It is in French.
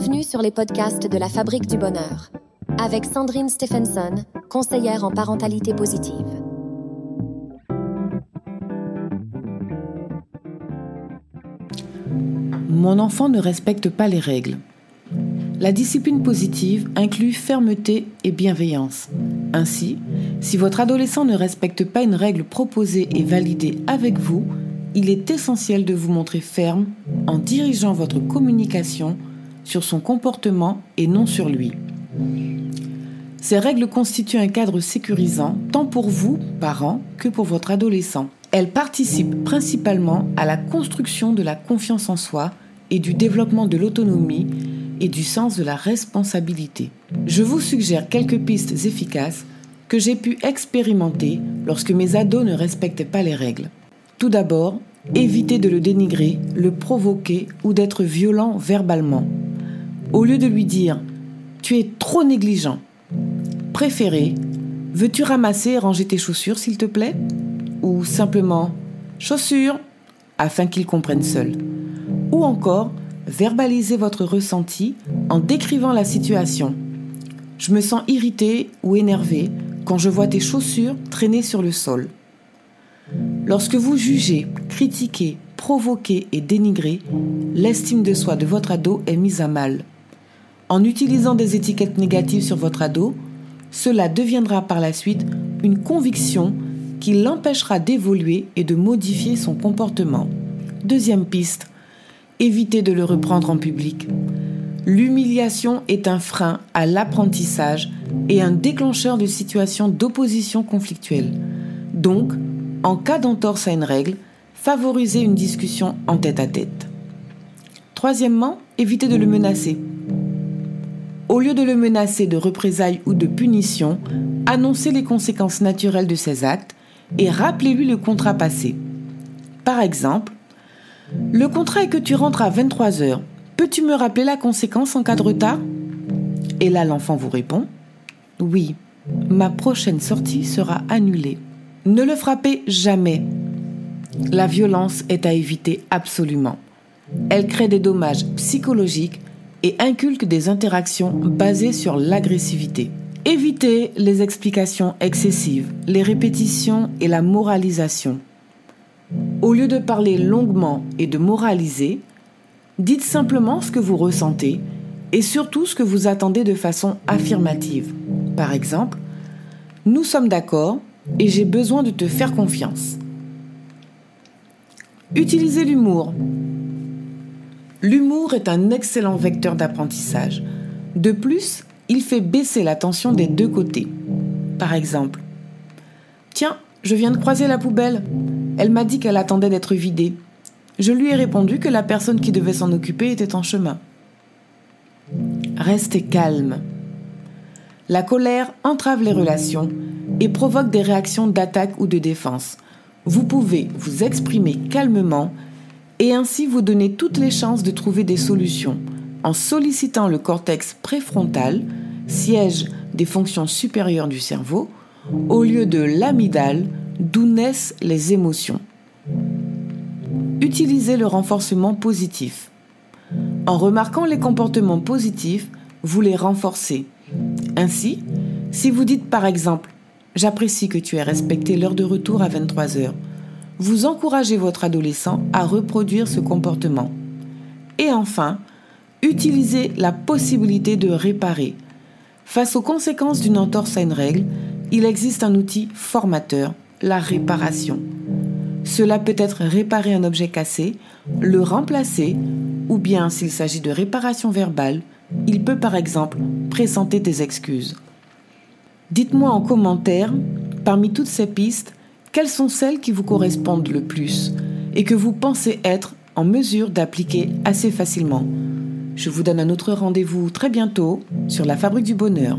Bienvenue sur les podcasts de la Fabrique du Bonheur, avec Sandrine Stephenson, conseillère en parentalité positive. Mon enfant ne respecte pas les règles. La discipline positive inclut fermeté et bienveillance. Ainsi, si votre adolescent ne respecte pas une règle proposée et validée avec vous, il est essentiel de vous montrer ferme en dirigeant votre communication sur son comportement et non sur lui. Ces règles constituent un cadre sécurisant tant pour vous, parents, que pour votre adolescent. Elles participent principalement à la construction de la confiance en soi et du développement de l'autonomie et du sens de la responsabilité. Je vous suggère quelques pistes efficaces que j'ai pu expérimenter lorsque mes ados ne respectaient pas les règles. Tout d'abord, évitez de le dénigrer, le provoquer ou d'être violent verbalement. Au lieu de lui dire Tu es trop négligent, préférez Veux-tu ramasser et ranger tes chaussures, s'il te plaît? Ou simplement Chaussures afin qu'il comprenne seul. Ou encore, verbalisez votre ressenti en décrivant la situation. Je me sens irrité ou énervé quand je vois tes chaussures traîner sur le sol. Lorsque vous jugez, critiquez, provoquez et dénigrez, l'estime de soi de votre ado est mise à mal. En utilisant des étiquettes négatives sur votre ado, cela deviendra par la suite une conviction qui l'empêchera d'évoluer et de modifier son comportement. Deuxième piste, évitez de le reprendre en public. L'humiliation est un frein à l'apprentissage et un déclencheur de situations d'opposition conflictuelle. Donc, en cas d'entorse à une règle, favorisez une discussion en tête à tête. Troisièmement, évitez de le menacer. Au lieu de le menacer de représailles ou de punitions, annoncez les conséquences naturelles de ses actes et rappelez-lui le contrat passé. Par exemple, le contrat est que tu rentres à 23 heures. Peux-tu me rappeler la conséquence en cas de retard? Et là, l'enfant vous répond Oui, ma prochaine sortie sera annulée. Ne le frappez jamais. La violence est à éviter absolument. Elle crée des dommages psychologiques et inculque des interactions basées sur l'agressivité. Évitez les explications excessives, les répétitions et la moralisation. Au lieu de parler longuement et de moraliser, dites simplement ce que vous ressentez et surtout ce que vous attendez de façon affirmative. Par exemple, nous sommes d'accord et j'ai besoin de te faire confiance. Utilisez l'humour. L'humour est un excellent vecteur d'apprentissage. De plus, il fait baisser la tension des deux côtés. Par exemple, Tiens, je viens de croiser la poubelle. Elle m'a dit qu'elle attendait d'être vidée. Je lui ai répondu que la personne qui devait s'en occuper était en chemin. Restez calme. La colère entrave les relations et provoque des réactions d'attaque ou de défense. Vous pouvez vous exprimer calmement et ainsi vous donner toutes les chances de trouver des solutions en sollicitant le cortex préfrontal, siège des fonctions supérieures du cerveau, au lieu de l'amygdale d'où naissent les émotions. Utilisez le renforcement positif. En remarquant les comportements positifs, vous les renforcez. Ainsi, si vous dites par exemple J'apprécie que tu aies respecté l'heure de retour à 23 heures, vous encouragez votre adolescent à reproduire ce comportement. Et enfin, utilisez la possibilité de réparer. Face aux conséquences d'une entorse à une règle, il existe un outil formateur, la réparation. Cela peut être réparer un objet cassé, le remplacer, ou bien s'il s'agit de réparation verbale, il peut par exemple présenter des excuses. Dites-moi en commentaire, parmi toutes ces pistes, quelles sont celles qui vous correspondent le plus et que vous pensez être en mesure d'appliquer assez facilement? Je vous donne un autre rendez-vous très bientôt sur la Fabrique du Bonheur.